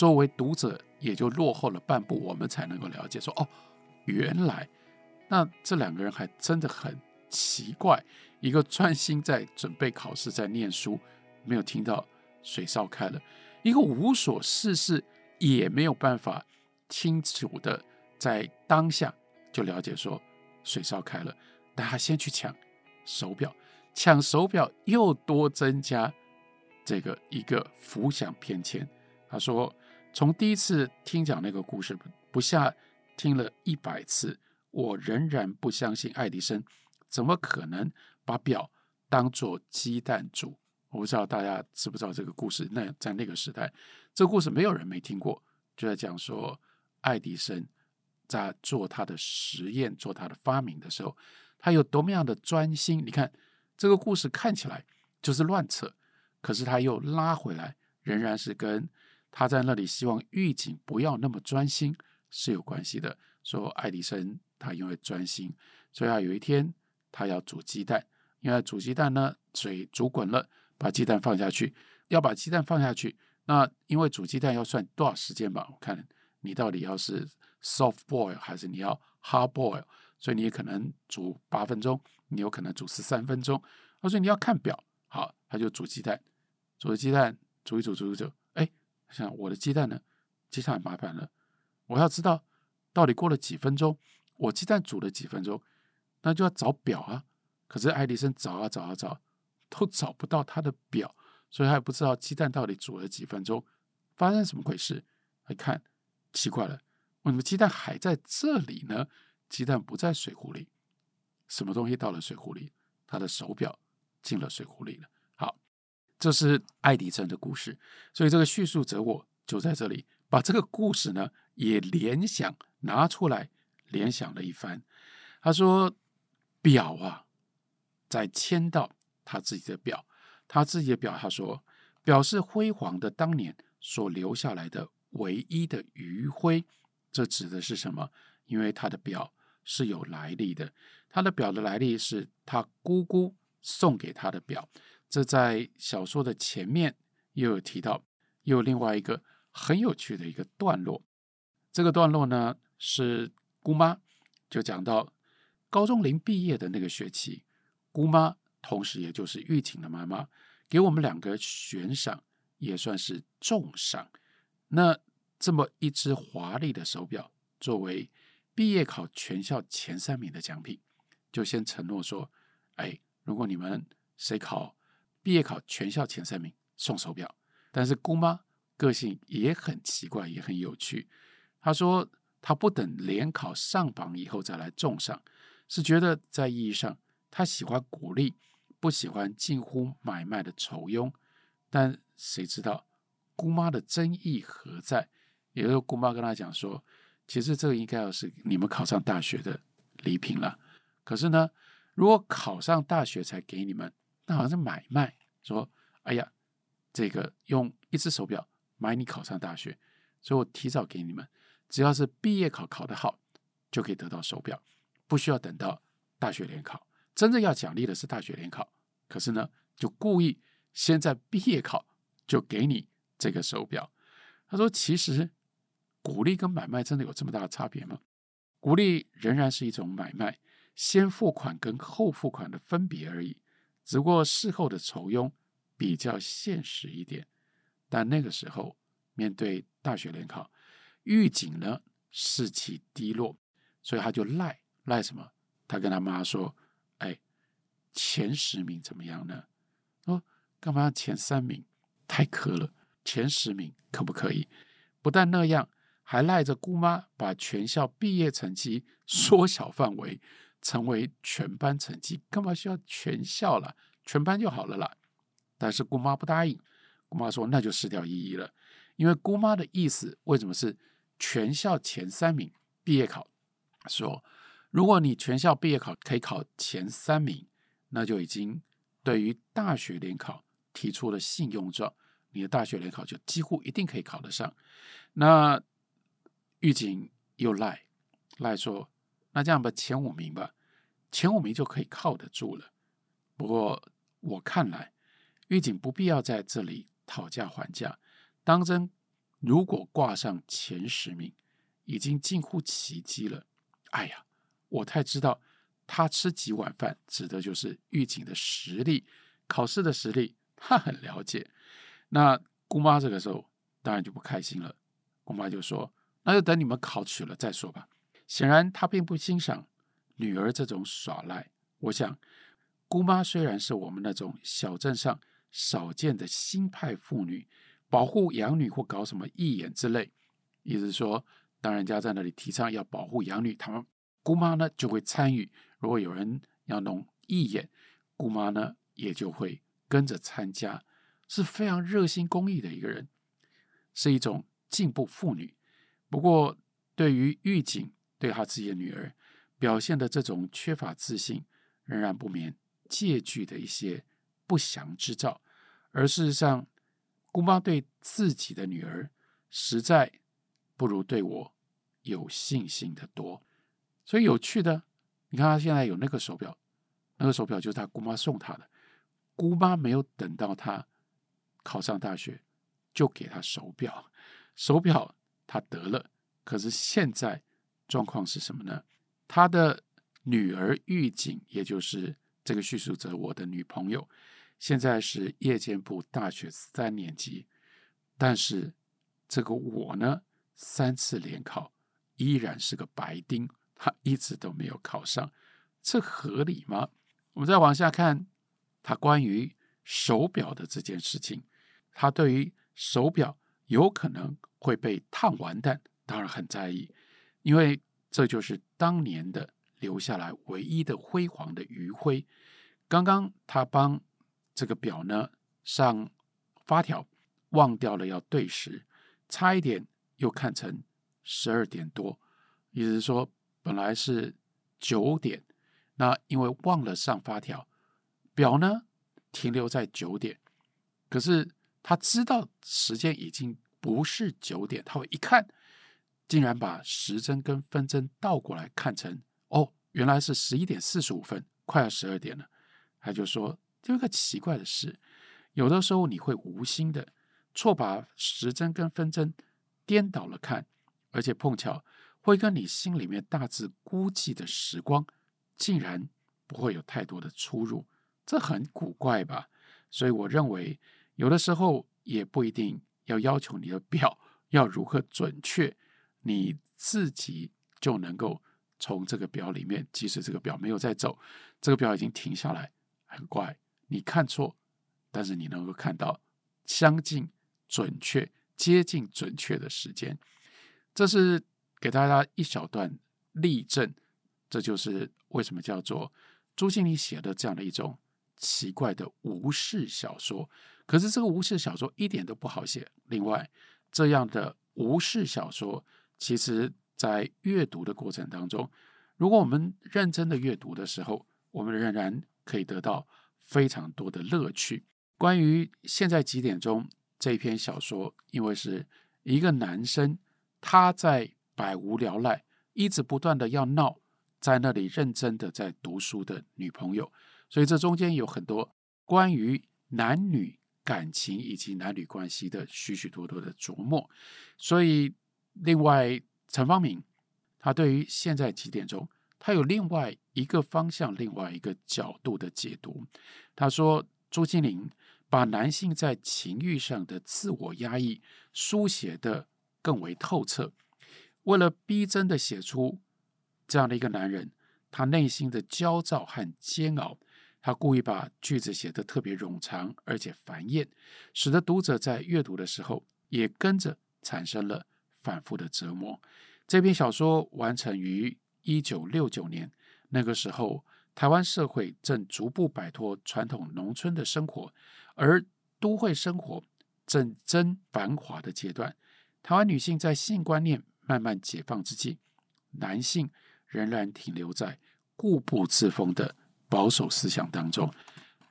作为读者也就落后了半步，我们才能够了解说，哦，原来那这两个人还真的很奇怪，一个专心在准备考试，在念书，没有听到水烧开了；一个无所事事，也没有办法清楚的在当下就了解说水烧开了，但他先去抢手表，抢手表又多增加这个一个浮想偏迁。他说，从第一次听讲那个故事不下听了一百次，我仍然不相信爱迪生怎么可能把表当做鸡蛋煮。我不知道大家知不知道这个故事。那在那个时代，这个故事没有人没听过，就在讲说爱迪生在做他的实验、做他的发明的时候，他有多么样的专心。你看这个故事看起来就是乱扯，可是他又拉回来，仍然是跟他在那里希望狱警不要那么专心是有关系的。说爱迪生他因为专心，所以他有一天他要煮鸡蛋，因为煮鸡蛋呢，水煮滚了。把鸡蛋放下去，要把鸡蛋放下去。那因为煮鸡蛋要算多少时间吧？我看你到底要是 soft boil 还是你要 hard boil，所以你可能煮八分钟，你有可能煮十三分钟。他说你要看表，好，他就煮鸡蛋，煮鸡蛋煮一煮煮一煮，像我的鸡蛋呢？接下来麻烦了，我要知道到底过了几分钟，我鸡蛋煮了几分钟，那就要找表啊。可是爱迪生找啊找啊找。都找不到他的表，所以他也不知道鸡蛋到底煮了几分钟，发生什么回事？一看，奇怪了，为什么鸡蛋还在这里呢？鸡蛋不在水壶里，什么东西到了水壶里？他的手表进了水壶里了。这是爱迪生的故事，所以这个叙述者我就在这里把这个故事呢也联想拿出来联想了一番。他说：“表啊，在签到。”他自己的表，他自己的表，他说，表是辉煌的当年所留下来的唯一的余晖。这指的是什么？因为他的表是有来历的，他的表的来历是他姑姑送给他的表。这在小说的前面又有提到，又有另外一个很有趣的一个段落。这个段落呢，是姑妈就讲到高中临毕业的那个学期，姑妈。同时，也就是狱警的妈妈给我们两个悬赏，也算是重赏。那这么一只华丽的手表，作为毕业考全校前三名的奖品，就先承诺说：“哎，如果你们谁考毕业考全校前三名，送手表。”但是姑妈个性也很奇怪，也很有趣。她说：“她不等联考上榜以后再来重赏，是觉得在意义上，她喜欢鼓励。”不喜欢近乎买卖的酬庸，但谁知道姑妈的真意何在？也就是姑妈跟他讲说，其实这个应该要是你们考上大学的礼品了。可是呢，如果考上大学才给你们，那好像是买卖。说，哎呀，这个用一只手表买你考上大学，所以我提早给你们，只要是毕业考考得好，就可以得到手表，不需要等到大学联考。真正要奖励的是大学联考，可是呢，就故意先在毕业考就给你这个手表。他说：“其实鼓励跟买卖真的有这么大的差别吗？鼓励仍然是一种买卖，先付款跟后付款的分别而已，只不过事后的酬庸比较现实一点。但那个时候面对大学联考，狱警呢士气低落，所以他就赖赖什么？他跟他妈说。”哎，前十名怎么样呢？哦干嘛要前三名？太苛了，前十名可不可以？不但那样，还赖着姑妈把全校毕业成绩缩小范围，成为全班成绩。干嘛需要全校了？全班就好了啦。但是姑妈不答应，姑妈说那就失掉意义了。因为姑妈的意思，为什么是全校前三名毕业考？说。如果你全校毕业考可以考前三名，那就已经对于大学联考提出了信用状，你的大学联考就几乎一定可以考得上。那狱警又赖赖说，那这样吧，前五名吧，前五名就可以靠得住了。不过我看来，狱警不必要在这里讨价还价，当真如果挂上前十名，已经近乎奇迹了。哎呀，我太知道他吃几碗饭，指的就是狱警的实力，考试的实力，他很了解。那姑妈这个时候当然就不开心了，姑妈就说：“那就等你们考取了再说吧。”显然，她并不欣赏女儿这种耍赖。我想，姑妈虽然是我们那种小镇上少见的新派妇女，保护养女或搞什么义演之类，意思说，当人家在那里提倡要保护养女，他们姑妈呢就会参与。如果有人要弄义演，姑妈呢也就会跟着参加，是非常热心公益的一个人，是一种进步妇女。不过，对于狱警。对他自己的女儿表现的这种缺乏自信，仍然不免借据的一些不祥之兆。而事实上，姑妈对自己的女儿实在不如对我有信心的多。所以有趣的，你看他现在有那个手表，那个手表就是他姑妈送他的。姑妈没有等到他考上大学，就给他手表。手表他得了，可是现在。状况是什么呢？他的女儿狱警，也就是这个叙述者我的女朋友，现在是夜间部大学三年级，但是这个我呢，三次联考依然是个白丁，他一直都没有考上，这合理吗？我们再往下看，他关于手表的这件事情，他对于手表有可能会被烫完蛋，当然很在意。因为这就是当年的留下来唯一的辉煌的余晖。刚刚他帮这个表呢上发条，忘掉了要对时，差一点又看成十二点多，意思是说本来是九点，那因为忘了上发条，表呢停留在九点，可是他知道时间已经不是九点，他会一看。竟然把时针跟分针倒过来看成哦，原来是十一点四十五分，快要十二点了。他就说，有一个奇怪的事，有的时候你会无心的错把时针跟分针颠倒了看，而且碰巧会跟你心里面大致估计的时光，竟然不会有太多的出入，这很古怪吧？所以我认为，有的时候也不一定要要求你的表要如何准确。你自己就能够从这个表里面，即使这个表没有在走，这个表已经停下来，很怪。你看错，但是你能够看到相近、准确、接近准确的时间。这是给大家一小段例证，这就是为什么叫做朱西甯写的这样的一种奇怪的无事小说。可是这个无事小说一点都不好写。另外，这样的无事小说。其实，在阅读的过程当中，如果我们认真的阅读的时候，我们仍然可以得到非常多的乐趣。关于现在几点钟这篇小说，因为是一个男生他在百无聊赖，一直不断的要闹，在那里认真的在读书的女朋友，所以这中间有很多关于男女感情以及男女关系的许许多多的琢磨，所以。另外，陈方明他对于现在几点钟，他有另外一个方向、另外一个角度的解读。他说，朱西甯把男性在情欲上的自我压抑书写得更为透彻，为了逼真的写出这样的一个男人，他内心的焦躁和煎熬，他故意把句子写得特别冗长而且繁艳，使得读者在阅读的时候也跟着产生了。反复的折磨。这篇小说完成于一九六九年，那个时候台湾社会正逐步摆脱传统农村的生活，而都会生活正真繁华的阶段。台湾女性在性观念慢慢解放之际，男性仍然停留在固步自封的保守思想当中。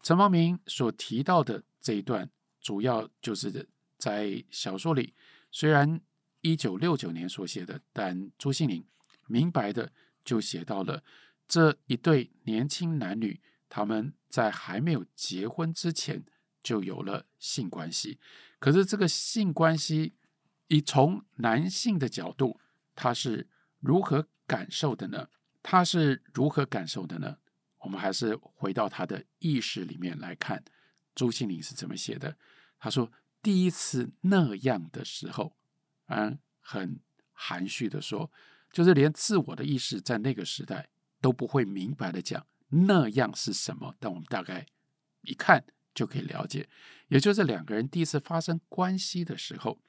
陈芳明所提到的这一段，主要就是在小说里，虽然。一九六九年所写的，但朱西甯明白的就写到了这一对年轻男女，他们在还没有结婚之前就有了性关系。可是这个性关系以从男性的角度，他是如何感受的呢？他是如何感受的呢？我们还是回到他的意识里面来看，朱西甯是怎么写的。他说：“第一次那样的时候，嗯，很含蓄的说，就是连自我的意识在那个时代都不会明白的讲那样是什么，但我们大概一看就可以了解。也就是两个人第一次发生关系的时候，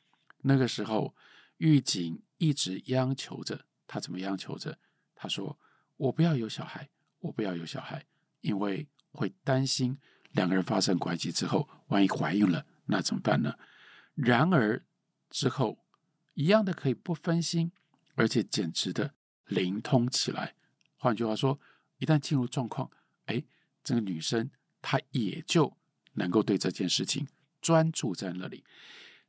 那个时候，狱警一直央求着他，怎么央求着？他说。”我不要有小孩，我不要有小孩，因为会担心两个人发生关系之后，万一怀孕了，那怎么办呢？然而之后一样的可以不分心，而且简直的灵通起来。换句话说，一旦进入状况，哎，这个女生她也就能够对这件事情专注在那里。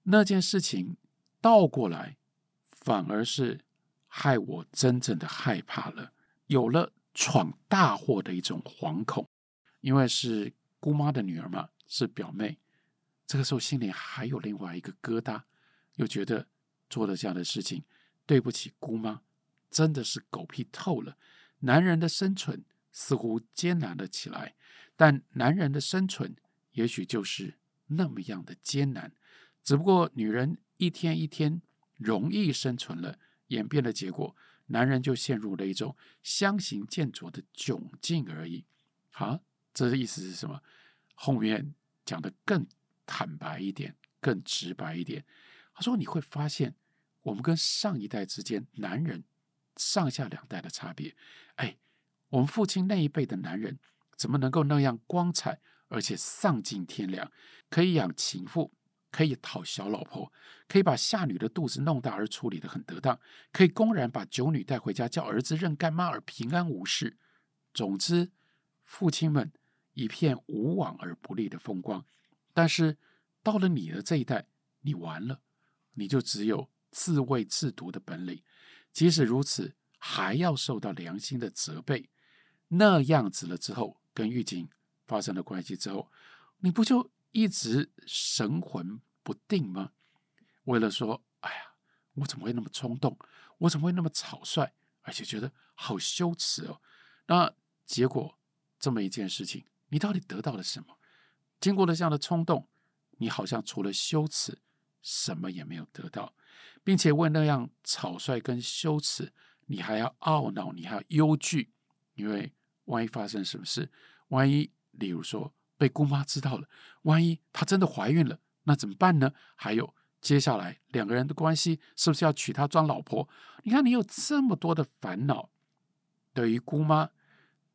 那件事情倒过来，反而是害我真正的害怕了。有了闯大祸的一种惶恐，因为是姑妈的女儿嘛，是表妹。这个时候心里还有另外一个疙瘩，又觉得做了这样的事情，对不起姑妈，真的是狗屁透了。男人的生存似乎艰难了起来，但男人的生存也许就是那么样的艰难。只不过女人一天一天容易生存了，演变的结果。男人就陷入了一种相形见絀的窘境而已。好，这的意思是什么？后面讲得更坦白一点，更直白一点。他说：“你会发现，我们跟上一代之间，男人上下两代的差别。哎，我们父亲那一辈的男人，怎么能够那样光彩，而且丧尽天良，可以养情妇？”可以讨小老婆，可以把下女的肚子弄大而处理得很得当，可以公然把九女带回家叫儿子认干妈而平安无事。总之，父亲们一片无往而不利的风光。但是到了你的这一代，你完了，你就只有自卫自毒的本领。即使如此，还要受到良心的责备。那样子了之后，跟狱警发生了关系之后，你不就？一直神魂不定吗？为了说，哎呀，我怎么会那么冲动？我怎么会那么草率？而且觉得好羞耻哦。那结果这么一件事情，你到底得到了什么？经过了这样的冲动，你好像除了羞耻，什么也没有得到，并且为那样草率跟羞耻，你还要懊恼，你还要忧惧，因为万一发生什么事，万一，例如说。被姑妈知道了，万一她真的怀孕了，那怎么办呢？还有接下来两个人的关系是不是要娶她装老婆？你看，你有这么多的烦恼。对于姑妈，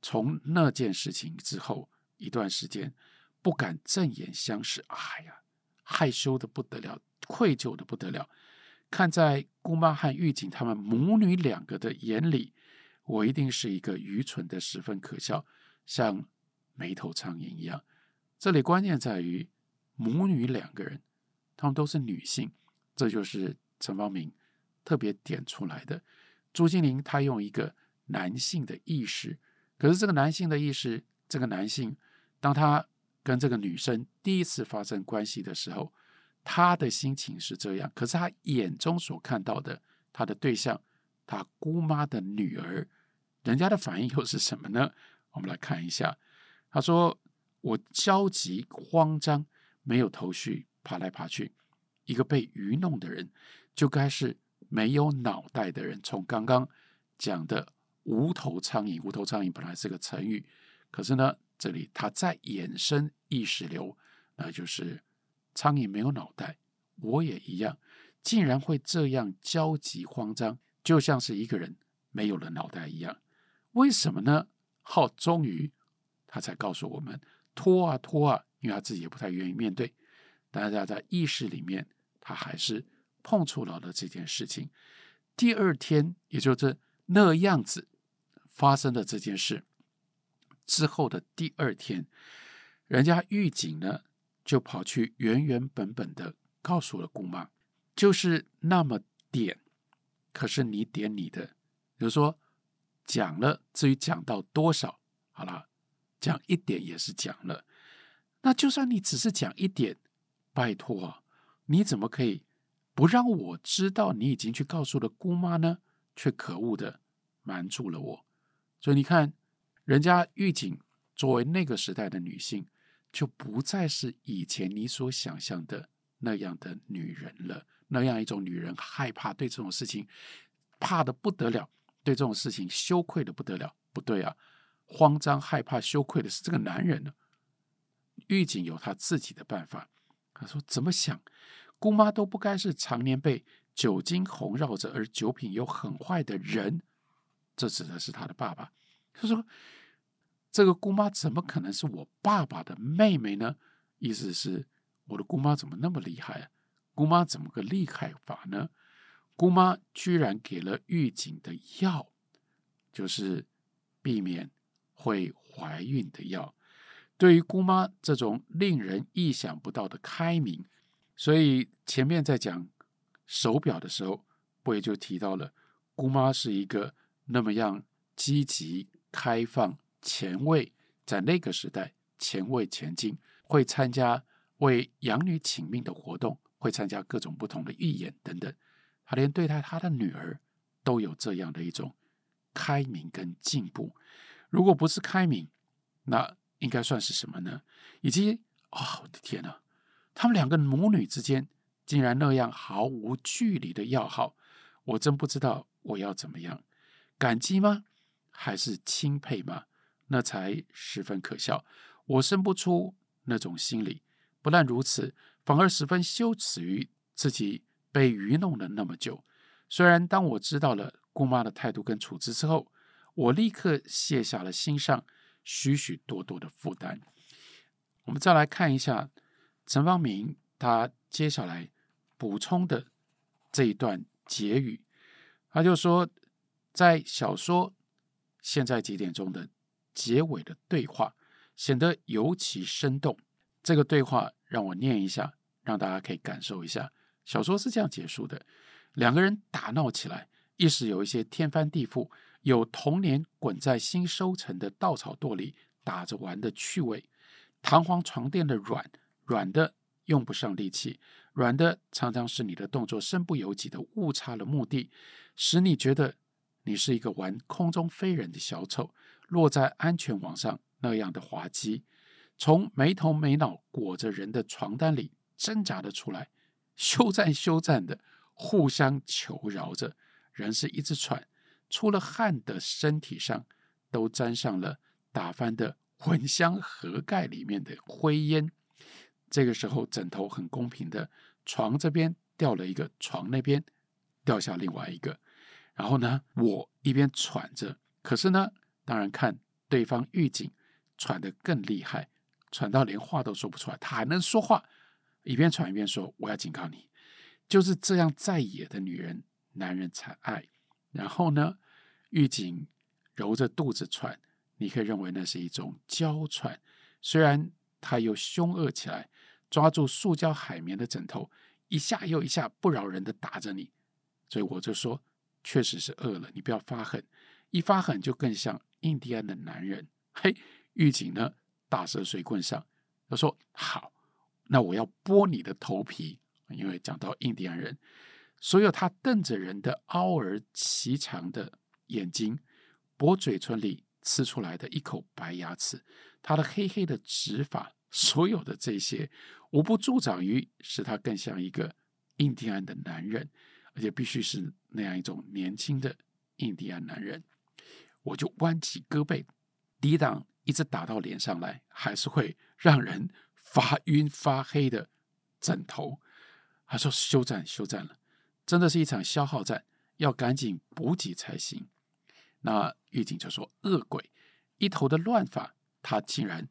从那件事情之后一段时间不敢正眼相视，哎呀，害羞的不得了，愧疚的不得了。看在姑妈和狱警他们母女两个的眼里，我一定是一个愚蠢的，十分可笑，像没头苍蝇一样。这里关键在于母女两个人，她们都是女性，这就是陈方明特别点出来的。朱金玲她用一个男性的意识，可是这个男性的意识，这个男性，当他跟这个女生第一次发生关系的时候，他的心情是这样，可是他眼中所看到的他的对象，他姑妈的女儿，人家的反应又是什么呢？我们来看一下，他说。我焦急慌张，没有头绪，爬来爬去。一个被愚弄的人，就该是没有脑袋的人。从刚刚讲的“无头苍蝇”，“无头苍蝇”本来是个成语，可是呢，这里他再衍生意识流，那就是苍蝇没有脑袋。我也一样，竟然会这样焦急慌张，就像是一个人没有了脑袋一样。为什么呢？好，终于他才告诉我们。拖啊拖啊，因为他自己也不太愿意面对，但是他在意识里面，他还是碰触到了这件事情。第二天，也就是那样子发生的这件事之后的第二天，人家狱警呢就跑去原原本本的告诉了姑妈，就是那么点，可是你点你的，比如说讲了，至于讲到多少，好了。讲一点也是讲了，那就算你只是讲一点，拜托，你怎么可以不让我知道你已经去告诉了姑妈呢，却可恶的瞒住了我。所以你看，人家狱警作为那个时代的女性，就不再是以前你所想象的那样的女人了。那样一种女人害怕对这种事情怕得不得了，对这种事情羞愧得不得了。不对啊，慌张害怕羞愧的是这个男人呢。狱警有他自己的办法。他说：“怎么想，姑妈都不该是常年被酒精红绕着，而酒品又很坏的人。这指的是他的爸爸。他说，这个姑妈怎么可能是我爸爸的妹妹呢？意思是，我的姑妈怎么那么厉害啊？姑妈怎么个厉害法呢？姑妈居然给了狱警的药，就是避免会怀孕的药。”对于姑妈这种令人意想不到的开明，所以前面在讲手表的时候，不也就提到了姑妈是一个那么样积极、开放、前卫，在那个时代前卫前进，会参加为养女请命的活动，会参加各种不同的预演等等。他连对待他的女儿都有这样的一种开明跟进步。如果不是开明，那应该算是什么呢？以及啊、哦，我的天哪！他们两个母女之间竟然那样毫无距离的要好，我真不知道我要怎么样，感激吗？还是钦佩吗？那才十分可笑。我生不出那种心理，不但如此，反而十分羞耻于自己被愚弄了那么久。虽然当我知道了姑妈的态度跟处置之后，我立刻卸下了心上。许许多多的负担。我们再来看一下陈方明他接下来补充的这一段结语，他就说，在小说现在几点钟的结尾的对话显得尤其生动。这个对话让我念一下，让大家可以感受一下。小说是这样结束的：两个人打闹起来，一时有一些天翻地覆。有童年滚在新收成的稻草垛里打着玩的趣味，弹簧床垫的软，软的用不上力气，软的常常使你的动作身不由己的误差了目的，使你觉得你是一个玩空中飞人的小丑，落在安全网上那样的滑稽，从没头没脑裹着人的床单里挣扎了出来，休战休战的互相求饶着，人是一直喘。出了汗的身体上，都沾上了打翻的蚊香盒盖里面的灰烟。这个时候，枕头很公平的，床这边掉了一个，床那边掉下另外一个。然后呢，我一边喘着，可是呢，当然看对方狱警喘得更厉害，喘到连话都说不出来，他还能说话，一边喘一边说：“我要警告你，就是这样再野的女人，男人才爱。”然后呢，狱警揉着肚子喘，你可以认为那是一种娇喘。虽然他又凶恶起来，抓住塑胶海绵的枕头，一下又一下不饶人的打着你。所以我就说，确实是饿了，你不要发狠，一发狠就更像印第安的男人。嘿，狱警呢，大蛇随棍上，他说：“好，那我要剥你的头皮，因为讲到印第安人。”所有他瞪着人的凹而頎长的眼睛，薄嘴唇里呲出来的一口白牙齿，他的黑黑的直发，所有的这些，无不助长于使他更像一个印第安的男人，而且必须是那样一种年轻的印第安男人。我就弯起胳膊抵挡，一直打到脸上来，还是会让人发晕发黑的枕头。他说：“休战，休战了。”真的是一场消耗战，要赶紧补给才行。那狱警就说：“恶鬼，一头的乱发，他竟然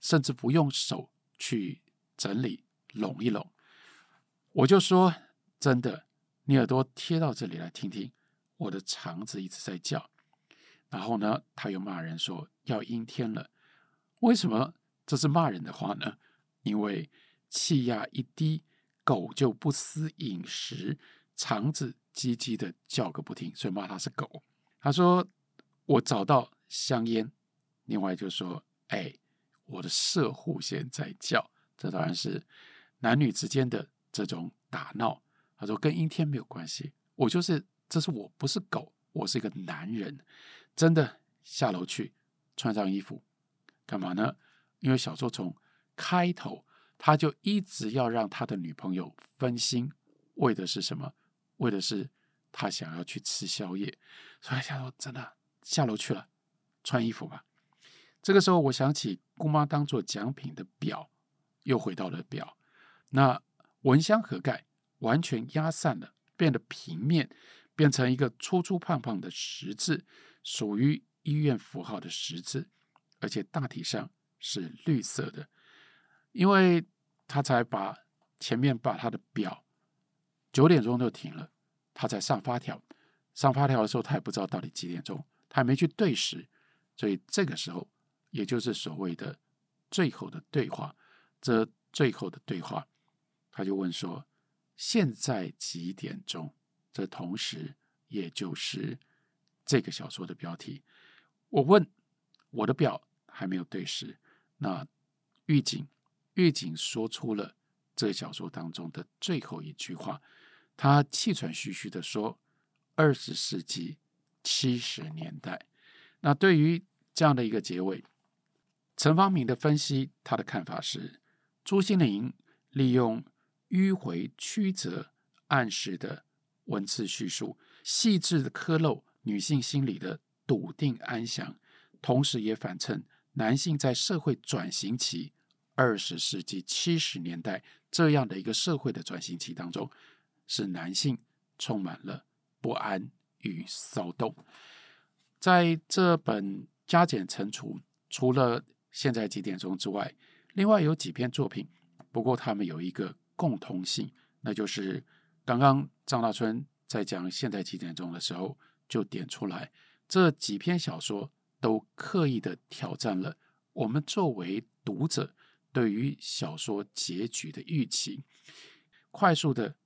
甚至不用手去整理拢一拢。”我就说：“真的，你耳朵贴到这里来听听，我的肠子一直在叫。”然后呢，他又骂人说：“要阴天了。”为什么这是骂人的话呢？因为气压一低，狗就不思饮食。肠子叽叽的叫个不停，所以骂他是狗。他说：“我找到香烟。”另外就说：“哎，我的摄护腺在叫。”这当然是男女之间的这种打闹他说跟阴天没有关系，我就是，这是我不是狗，我是一个男人，真的下楼去穿上衣服，干嘛呢？因为小说从开头他就一直要让他的女朋友分心，为的是什么？为的是他想要去吃宵夜，所以他说真的下楼去了，穿衣服吧。这个时候，我想起姑妈当做奖品的表，又回到了表。那蚊香盒盖完全压散了，变得平面，变成一个粗粗胖胖的十字，属于医院符号的十字，而且大体上是绿色的。因为他才把前面把他的表九点钟就停了，他才上发条。上发条的时候，他也不知道到底几点钟，他还没去对时，所以这个时候。也就是所谓的最后的对话，这最后的对话，他就问说：“现在几点钟？”这同时也就是这个小说的标题。我问我的表还没有对时，那狱警狱警说出了这个小说当中的最后一句话，他气喘吁吁的说：“二十世纪七十年代。”那对于这样的一个结尾。陈方明的分析，他的看法是：朱心凌利用迂回曲折、暗示的文字叙述，细致的刻漏女性心理的笃定安详，同时也反衬男性在社会转型期二十世纪七十年代这样的一个社会的转型期当中，使男性充满了不安与骚动。在这本加减乘除，除了现在几点钟之外，另外有几篇作品，不过他们有一个共通性，那就是刚刚张大春在讲现代几点钟的时候就点出来，这几篇小说都刻意的挑战了我们作为读者对于小说结局的预期。快速的，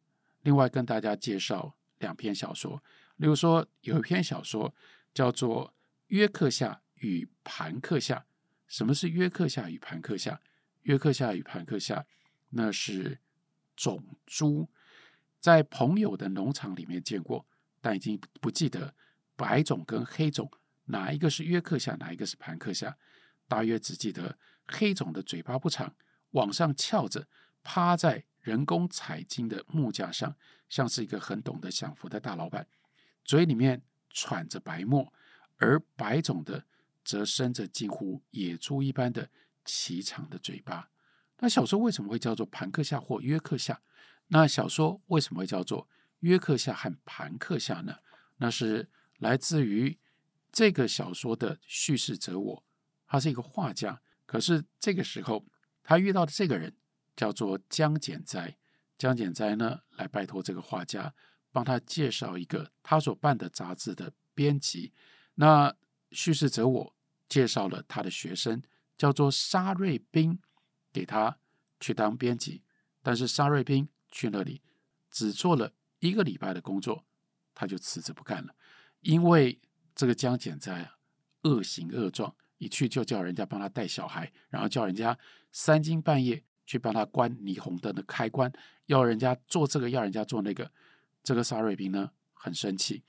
另外跟大家介绍两篇小说，例如说有一篇小说叫做《约克夏与盘克夏》。什么是约克夏与盘克夏？约克夏与盘克夏，那是种猪，在朋友的农场里面见过，但已经不记得白种跟黑种哪一个是约克夏，哪一个是盘克夏。大约只记得黑种的嘴巴不长，往上翘着，趴在人工采金的木架上，像是一个很懂得享福的大老板，嘴里面喘着白沫，而白种的。则伸着近乎野猪一般的骐长的嘴巴。那小说为什么会叫做盘克夏或约克夏？那小说为什么会叫做约克夏和盘克夏呢？那是来自于这个小说的叙事者我，他是一个画家。可是这个时候，他遇到的这个人叫做江简哉。江简哉呢，来拜托这个画家帮他介绍一个他所办的杂志的编辑。那叙事者我介绍了他的学生，叫做沙瑞宾，给他去当编辑。但是沙瑞宾去那里只做了一个礼拜的工作，他就辞职不干了。因为这个江简在啊，恶行恶状，一去就叫人家帮他带小孩，然后叫人家三更半夜去帮他关霓虹灯的开关，要人家做这个，要人家做那个。这个沙瑞宾呢，很生气。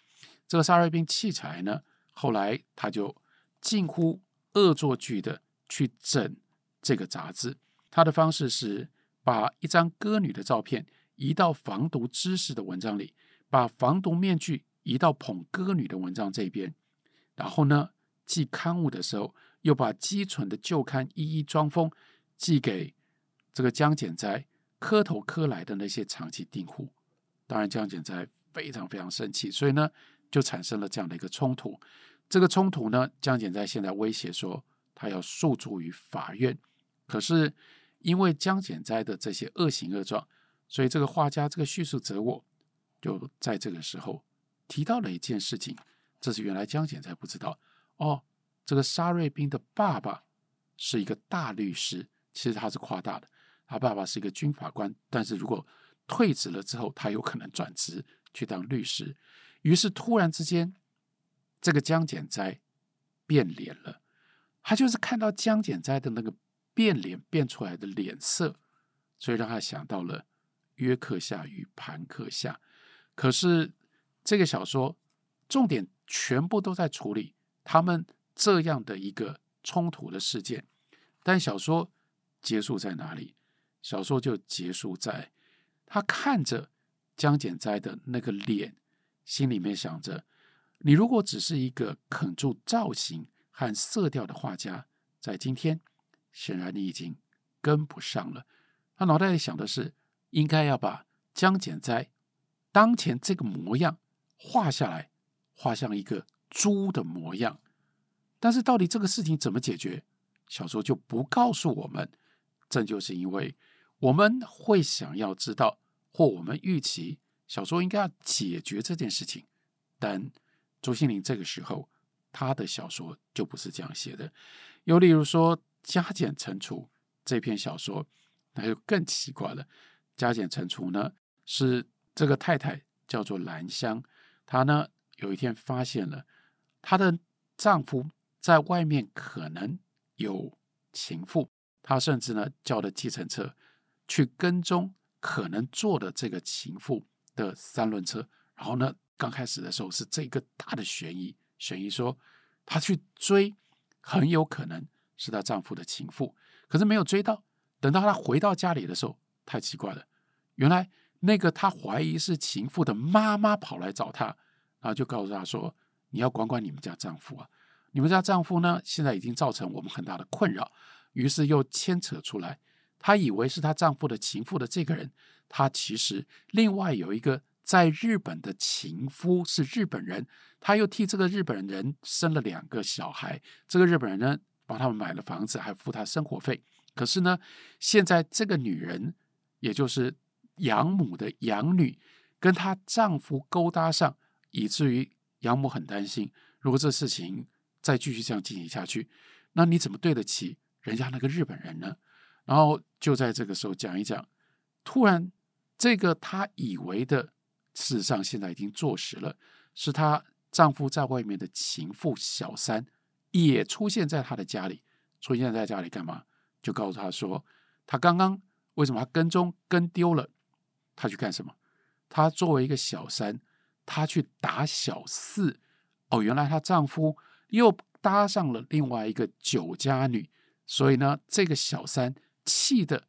这个沙瑞宾气起来呢。后来，他就近乎恶作剧的去整这个杂志。他的方式是把一张歌女的照片移到防毒知识的文章里，把防毒面具移到捧歌女的文章这边。然后呢，寄刊物的时候，又把积存的旧刊一一装封，寄给这个江简哉磕头磕来的那些长期订户。当然，江简哉非常非常生气，所以呢。就产生了这样的一个冲突，这个冲突呢，江简哉现在威胁说他要诉诸于法院。可是因为江简哉的这些恶行恶状，所以这个画家这个叙述者我就在这个时候提到了一件事情，这是原来江简哉不知道哦。这个沙瑞宾的爸爸是一个大律师，其实他是夸大的，他爸爸是一个军法官，但是如果退职了之后，他有可能转职去当律师。于是突然之间，这个江简哉变脸了。他就是看到江简哉的那个变脸变出来的脸色，所以让他想到了约克夏与盘克夏。可是这个小说重点全部都在处理他们这样的一个冲突的事件，但小说结束在哪里？小说就结束在他看着江简斋的那个脸，心里面想着：你如果只是一个肯住造型和色调的画家，在今天，显然你已经跟不上了。他脑袋里想的是，应该要把江简斋当前这个模样画下来，画像一个猪的模样。但是，到底这个事情怎么解决？小说就不告诉我们。这就是因为我们会想要知道，或我们预期小说应该要解决这件事情。但朱心凌这个时候，他的小说就不是这样写的。又例如说，《加减乘除》这篇小说。那就更奇怪了。加减乘除呢，是这个太太叫做兰香，她呢有一天发现了她的丈夫在外面可能有情妇，她甚至呢叫了计程车去跟踪可能坐的这个情妇的三轮车。然后呢，刚开始的时候是这个大的悬疑，悬疑说她去追，很有可能是她丈夫的情妇，可是没有追到。等到她回到家里的时候，太奇怪了。原来那个她怀疑是情妇的妈妈跑来找她，然后就告诉她说：“你要管管你们家丈夫啊！你们家丈夫呢，现在已经造成我们很大的困扰。”于是又牵扯出来，她以为是她丈夫的情妇的这个人，她其实另外有一个在日本的情夫是日本人，他又替这个日本人生了两个小孩。这个日本人呢，帮他们买了房子，还付他生活费。可是呢，现在这个女人，也就是养母的养女，跟她丈夫勾搭上，以至于养母很担心，如果这事情再继续这样进行下去，那你怎么对得起人家那个日本人呢？然后就在这个时候讲一讲，突然这个她以为的，事实上现在已经坐实了，是她丈夫在外面的情妇小三，也出现在她的家里，出现在家里干嘛？就告诉他说，他刚刚为什么他跟踪跟丢了？他去干什么？他作为一个小三，他去打小四。哦，原来她丈夫又搭上了另外一个酒家女，所以呢，这个小三气得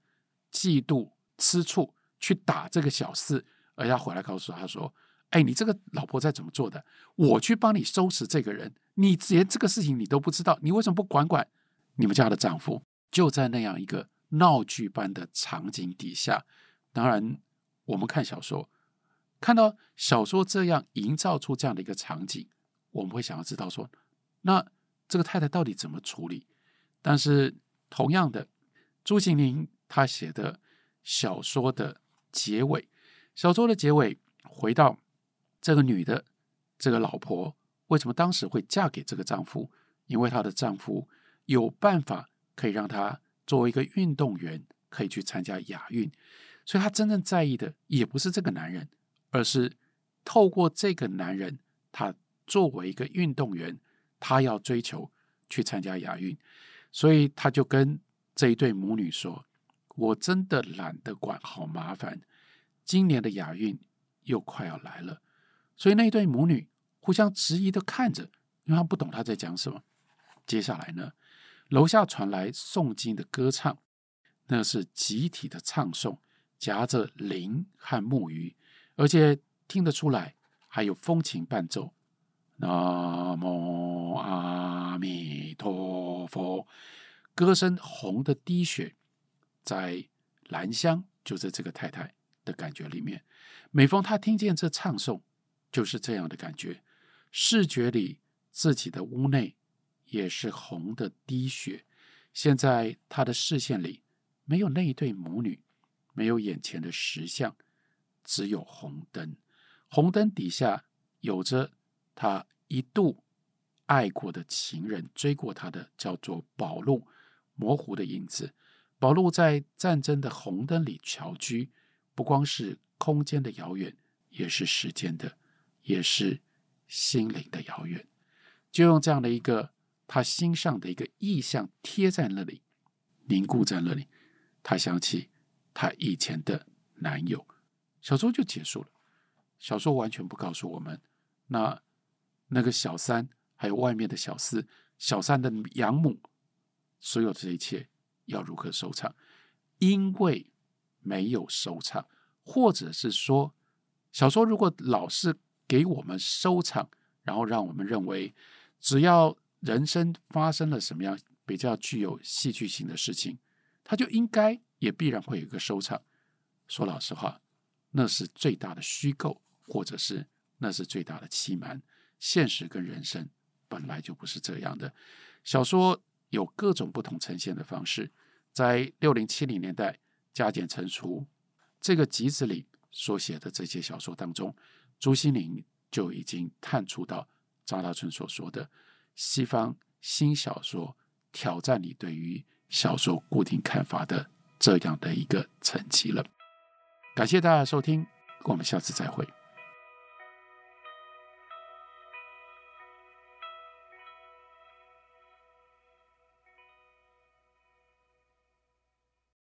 嫉妒吃醋，去打这个小四。而他回来告诉他说：“哎，你这个老婆在怎么做的？我去帮你收拾这个人，你连这个事情你都不知道，你为什么不管管你们家的丈夫？”就在那样一个闹剧般的场景底下，当然，我们看小说，看到小说这样营造出这样的一个场景，我们会想要知道说，那这个太太到底怎么处理？但是，同样的，朱西甯他写的小说的结尾，小说的结尾回到这个女的这个老婆为什么当时会嫁给这个丈夫？因为她的丈夫有办法。可以让她作为一个运动员，可以去参加亚运，所以她真正在意的也不是这个男人，而是透过这个男人，他作为一个运动员，他要追求去参加亚运，所以他就跟这一对母女说：“我真的懒得管，好麻烦，今年的亚运又快要来了。”所以那对母女互相质疑的看着，因为他不懂他在讲什么。接下来呢？楼下传来诵经的歌唱，那是集体的唱诵，夹着铃和木鱼，而且听得出来还有风琴伴奏。南无阿弥陀佛，歌声红的滴血，在兰香，就在这个太太的感觉里面。每逢她听见这唱诵，就是这样的感觉。视觉里自己的屋内。也是红的滴血。现在他的视线里没有那一对母女，没有眼前的石像，只有红灯。红灯底下有着他一度爱过的情人，追过他的，叫做宝路，模糊的影子。宝路在战争的红灯里侨居，不光是空间的遥远，也是时间的，也是心灵的遥远。就用这样的一个。他心上的一个意象贴在那里，凝固在那里。他想起他以前的男友，小说就结束了。小说完全不告诉我们，那那个小三，还有外面的小四、小三的养母，所有这一切要如何收场？因为没有收场，或者是说，小说如果老是给我们收场，然后让我们认为，只要人生发生了什么样比较具有戏剧性的事情，它就应该也必然会有一个收场。说老实话，那是最大的虚构，或者是那是最大的欺瞒。现实跟人生本来就不是这样的。小说有各种不同呈现的方式，在六零七零年代加减乘除这个集子里所写的这些小说当中，朱心凌就已经探出到张大春所说的西方新小说挑战你对于小说固定看法的这样的一个层级了。感谢大家收听，我们下次再会。